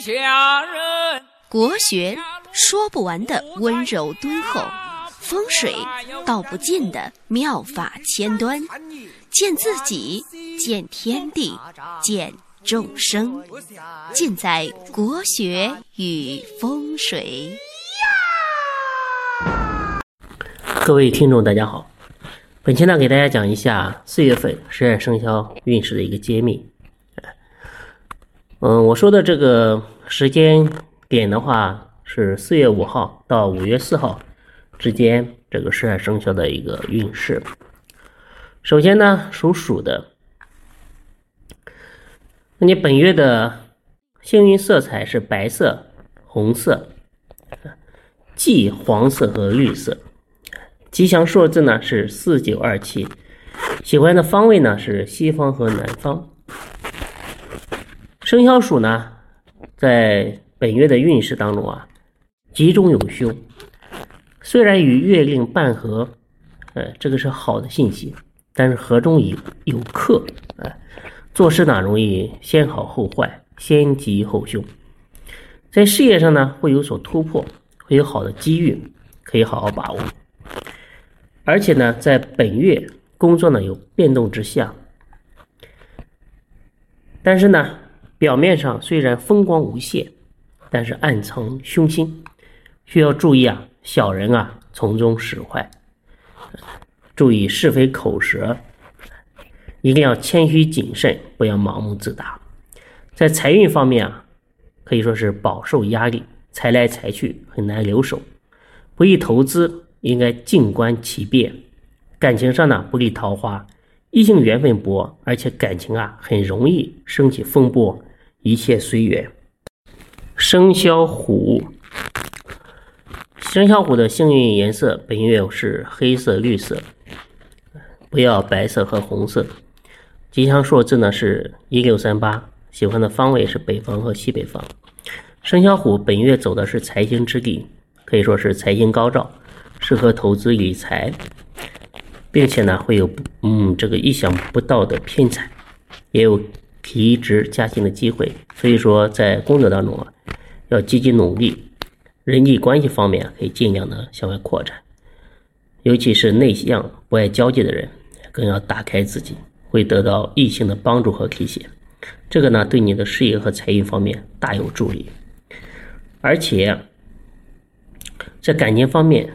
下人。国学说不完的温柔敦厚，风水道不尽的妙法千端，见自己，见天地，见众生，尽在国学与风水。各位听众，大家好，本期呢给大家讲一下四月份十二生肖运势的一个揭秘。嗯，我说的这个时间。点的话是四月五号到五月四号之间，这个十二生肖的一个运势。首先呢，属鼠的，那你本月的幸运色彩是白色、红色、忌黄色和绿色。吉祥数字呢是四九二七，喜欢的方位呢是西方和南方。生肖鼠呢，在本月的运势当中啊，吉中有凶，虽然与月令半合，呃，这个是好的信息，但是合中有有克，哎，做事呢容易先好后坏，先吉后凶，在事业上呢会有所突破，会有好的机遇，可以好好把握。而且呢，在本月工作呢有变动之象，但是呢，表面上虽然风光无限。但是暗藏凶心，需要注意啊！小人啊从中使坏，注意是非口舌，一定要谦虚谨慎，不要盲目自大。在财运方面啊，可以说是饱受压力，财来财去很难留守，不宜投资，应该静观其变。感情上呢不利桃花，异性缘分薄，而且感情啊很容易升起风波，一切随缘。生肖虎，生肖虎的幸运颜色本月是黑色、绿色，不要白色和红色。吉祥数字呢是一六三八，喜欢的方位是北方和西北方。生肖虎本月走的是财星之地，可以说是财星高照，适合投资理财，并且呢会有嗯这个意想不到的偏财，也有提职加薪的机会。所以说在工作当中啊。要积极努力，人际关系方面可以尽量的向外扩展，尤其是内向不爱交际的人，更要打开自己，会得到异性的帮助和提携。这个呢，对你的事业和财运方面大有助力。而且在感情方面，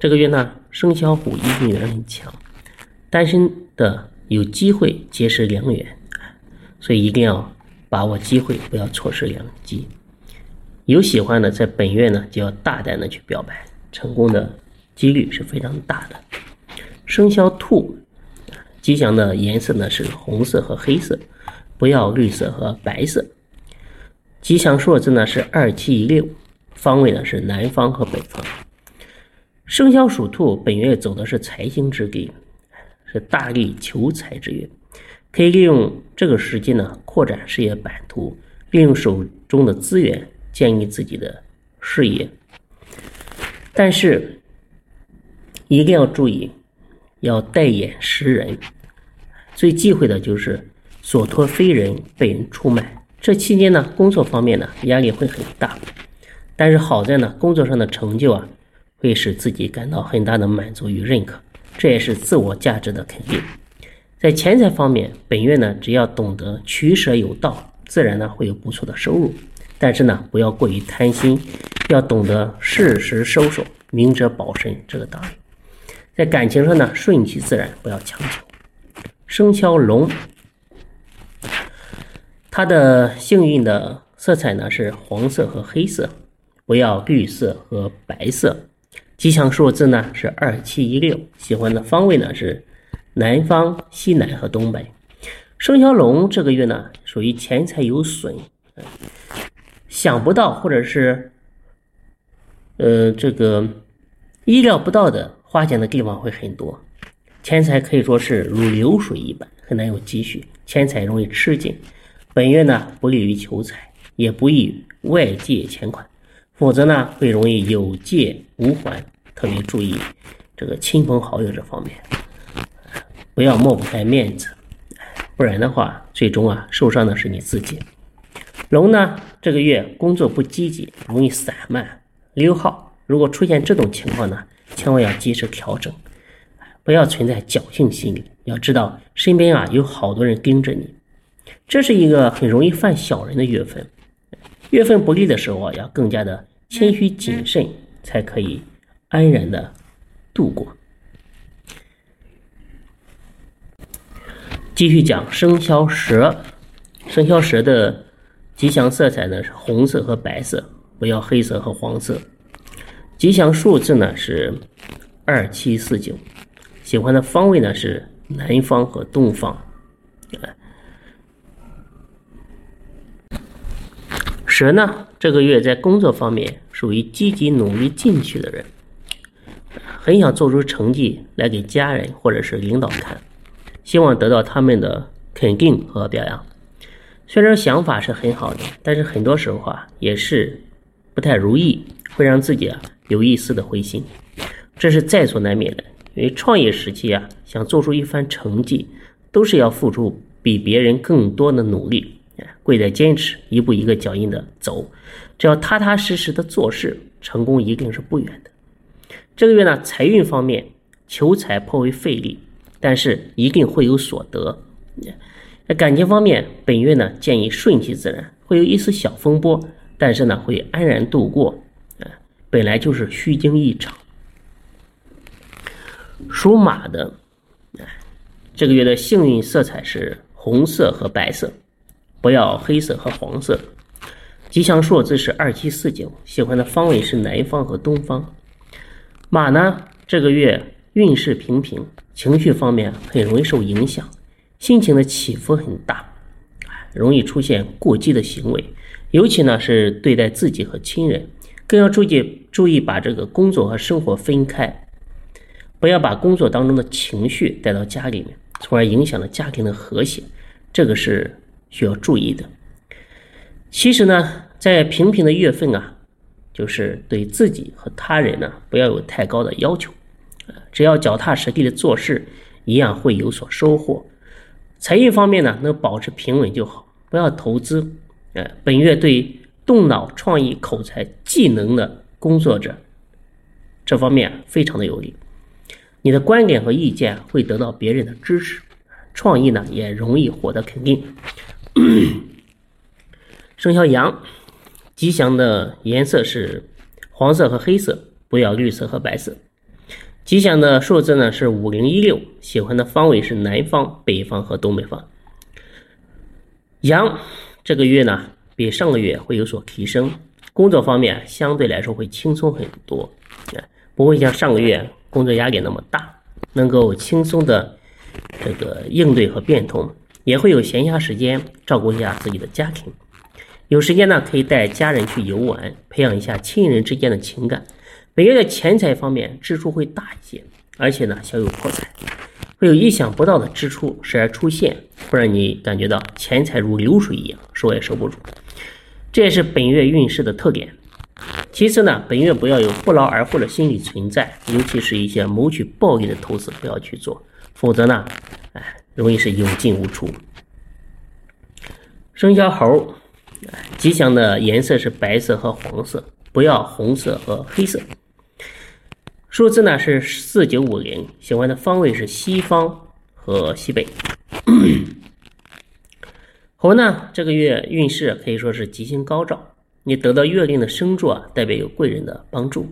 这个月呢，生肖虎异性缘很强，单身的有机会结识良缘，所以一定要把握机会，不要错失良机。有喜欢的，在本月呢就要大胆的去表白，成功的几率是非常大的。生肖兔，吉祥的颜色呢是红色和黑色，不要绿色和白色。吉祥数字呢是二七一六，方位呢是南方和北方。生肖属兔本月走的是财星之地，是大力求财之月，可以利用这个时机呢扩展事业版图，利用手中的资源。建立自己的事业，但是一定要注意，要带眼识人。最忌讳的就是所托非人被人出卖。这期间呢，工作方面呢压力会很大，但是好在呢，工作上的成就啊，会使自己感到很大的满足与认可，这也是自我价值的肯定。在钱财方面，本月呢，只要懂得取舍有道，自然呢会有不错的收入。但是呢，不要过于贪心，要懂得适时收手，明哲保身这个道理。在感情上呢，顺其自然，不要强求。生肖龙，它的幸运的色彩呢是黄色和黑色，不要绿色和白色。吉祥数字呢是二七一六，喜欢的方位呢是南方、西南和东北。生肖龙这个月呢属于钱财有损。想不到，或者是，呃，这个意料不到的花钱的地方会很多，钱财可以说是如流水一般，很难有积蓄，钱财容易吃紧。本月呢，不利于求财，也不宜外借钱款，否则呢，会容易有借无还。特别注意这个亲朋好友这方面，不要抹不开面子，不然的话，最终啊，受伤的是你自己。龙呢？这个月工作不积极，容易散漫溜号。如果出现这种情况呢，千万要及时调整，不要存在侥幸心理。要知道身边啊有好多人盯着你，这是一个很容易犯小人的月份。月份不利的时候啊，要更加的谦虚谨慎，才可以安然的度过。继续讲生肖蛇，生肖蛇的吉祥色彩呢是红色和白色，不要黑色和黄色。吉祥数字呢是二七四九，喜欢的方位呢是南方和东方。蛇呢这个月在工作方面属于积极努力进取的人，很想做出成绩来给家人或者是领导看。希望得到他们的肯定和表扬。虽然想法是很好的，但是很多时候啊，也是不太如意，会让自己啊有一丝的灰心，这是在所难免的。因为创业时期啊，想做出一番成绩，都是要付出比别人更多的努力，贵在坚持，一步一个脚印的走。只要踏踏实实的做事，成功一定是不远的。这个月呢，财运方面，求财颇为费力。但是一定会有所得。在感情方面，本月呢建议顺其自然，会有一丝小风波，但是呢会安然度过。本来就是虚惊一场。属马的，这个月的幸运色彩是红色和白色，不要黑色和黄色。吉祥数字是二七四九，喜欢的方位是南方和东方。马呢，这个月。运势平平，情绪方面很容易受影响，心情的起伏很大，容易出现过激的行为，尤其呢是对待自己和亲人，更要注意注意把这个工作和生活分开，不要把工作当中的情绪带到家里面，从而影响了家庭的和谐，这个是需要注意的。其实呢，在平平的月份啊，就是对自己和他人呢，不要有太高的要求。只要脚踏实地的做事，一样会有所收获。财运方面呢，能保持平稳就好，不要投资。呃，本月对动脑、创意、口才、技能的工作者，这方面非常的有利。你的观点和意见会得到别人的支持，创意呢也容易获得肯定。生肖羊，吉祥的颜色是黄色和黑色，不要绿色和白色。吉祥的数字呢是五零一六，喜欢的方位是南方、北方和东北方。羊这个月呢比上个月会有所提升，工作方面相对来说会轻松很多，不会像上个月工作压力那么大，能够轻松的这个应对和变通，也会有闲暇时间照顾一下自己的家庭，有时间呢可以带家人去游玩，培养一下亲人之间的情感。本月的钱财方面支出会大一些，而且呢小有破财，会有意想不到的支出时而出现，会让你感觉到钱财如流水一样收也收不住，这也是本月运势的特点。其次呢，本月不要有不劳而获的心理存在，尤其是一些谋取暴利的投资不要去做，否则呢，哎，容易是有进无出。生肖猴，吉祥的颜色是白色和黄色，不要红色和黑色。数字呢是四九五零，喜欢的方位是西方和西北。猴呢这个月运势可以说是吉星高照，你得到月令的生助啊，代表有贵人的帮助。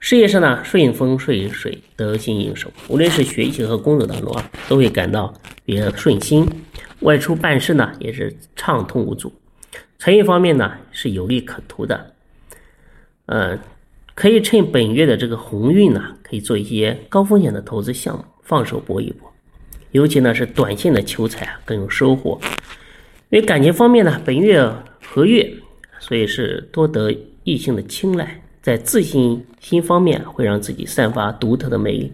事业上呢顺风顺水，得心应手，无论是学习和工作当中啊，都会感到比较顺心。外出办事呢也是畅通无阻。财运方面呢是有利可图的，嗯。可以趁本月的这个鸿运呢，可以做一些高风险的投资项目，放手搏一搏。尤其呢是短线的求财啊更有收获。因为感情方面呢，本月合月，所以是多得异性的青睐，在自信心方面会让自己散发独特的魅力。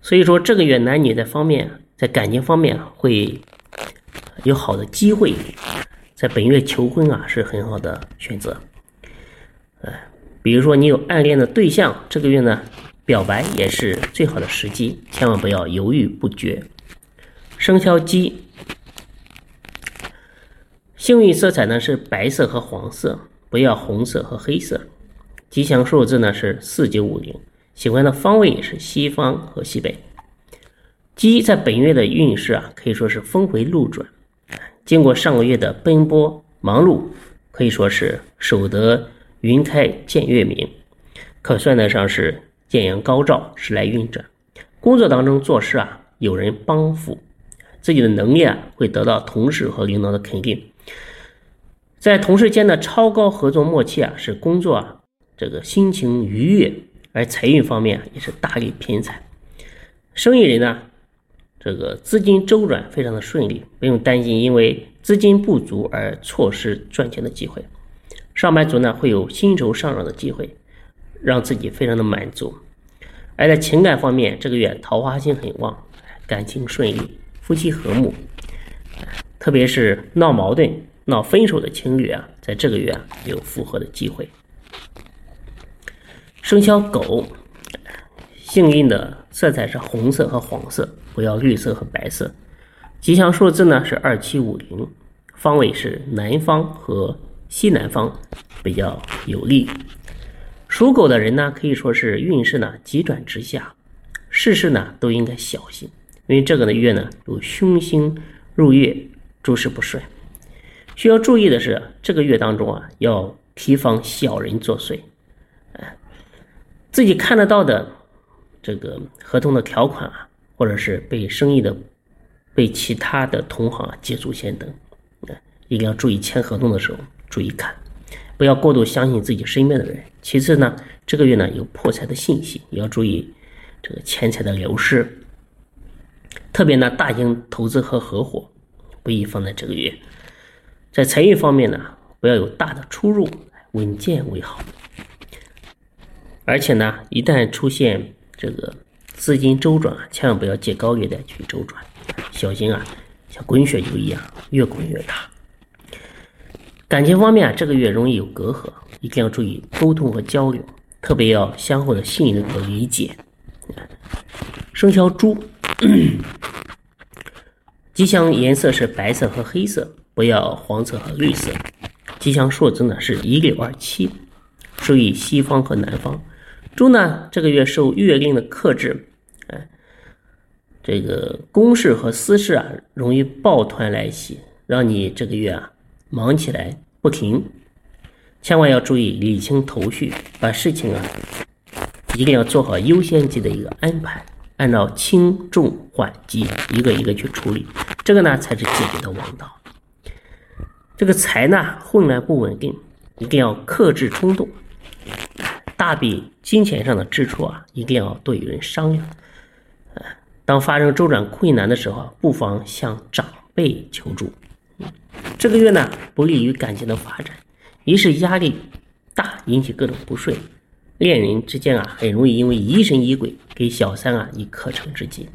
所以说这个月男女在方面，在感情方面会有好的机会，在本月求婚啊是很好的选择。哎。比如说，你有暗恋的对象，这个月呢，表白也是最好的时机，千万不要犹豫不决。生肖鸡，幸运色彩呢是白色和黄色，不要红色和黑色。吉祥数字呢是四九五零，喜欢的方位是西方和西北。鸡在本月的运势啊，可以说是峰回路转。经过上个月的奔波忙碌，可以说是守得云开见月明，可算得上是艳阳高照，时来运转。工作当中做事啊，有人帮扶，自己的能力啊会得到同事和领导的肯定。在同事间的超高合作默契啊，使工作啊这个心情愉悦，而财运方面也是大力偏财。生意人呢？这个资金周转非常的顺利，不用担心因为资金不足而错失赚钱的机会。上班族呢会有薪酬上涨的机会，让自己非常的满足。而在情感方面，这个月桃花星很旺，感情顺利，夫妻和睦。特别是闹矛盾、闹分手的情侣啊，在这个月啊有复合的机会。生肖狗。幸运的色彩是红色和黄色，不要绿色和白色。吉祥数字呢是二七五零，方位是南方和西南方，比较有利。属狗的人呢，可以说是运势呢急转直下，事事呢都应该小心，因为这个的月呢有凶星入月，诸事不顺。需要注意的是，这个月当中啊，要提防小人作祟，哎，自己看得到的。这个合同的条款啊，或者是被生意的、被其他的同行啊捷足先登，啊，一定要注意签合同的时候注意看，不要过度相信自己身边的人。其次呢，这个月呢有破财的信息，也要注意这个钱财的流失。特别呢，大型投资和合伙不宜放在这个月。在财运方面呢，不要有大的出入，稳健为好。而且呢，一旦出现这个资金周转，千万不要借高利贷去周转，小心啊，像滚雪球一样越滚越大。感情方面啊，这个月容易有隔阂，一定要注意沟通和交流，特别要相互的信任和理解。生肖猪，吉祥颜色是白色和黑色，不要黄色和绿色。吉祥数字呢是一六二七，属于西方和南方。猪呢，这个月受月令的克制，哎，这个公事和私事啊，容易抱团来袭，让你这个月啊忙起来不停。千万要注意理清头绪，把事情啊一定要做好优先级的一个安排，按照轻重缓急一个一个去处理，这个呢才是解决的王道。这个财呢混乱不稳定，一定要克制冲动。大笔金钱上的支出啊，一定要多与人商量。当发生周转困难的时候，不妨向长辈求助。这个月呢，不利于感情的发展，一是压力大，引起各种不顺，恋人之间啊，很容易因为疑神疑鬼，给小三啊以可乘之机。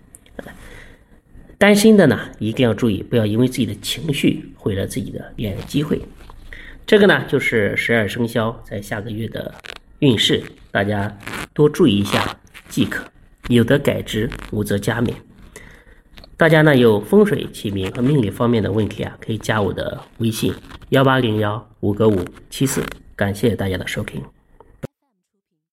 单身的呢，一定要注意，不要因为自己的情绪毁了自己的恋爱机会。这个呢，就是十二生肖在下个月的。运势，大家多注意一下即可，有则改之，无则加勉。大家呢有风水起名和命理方面的问题啊，可以加我的微信幺八零幺五个五七四。感谢大家的收听。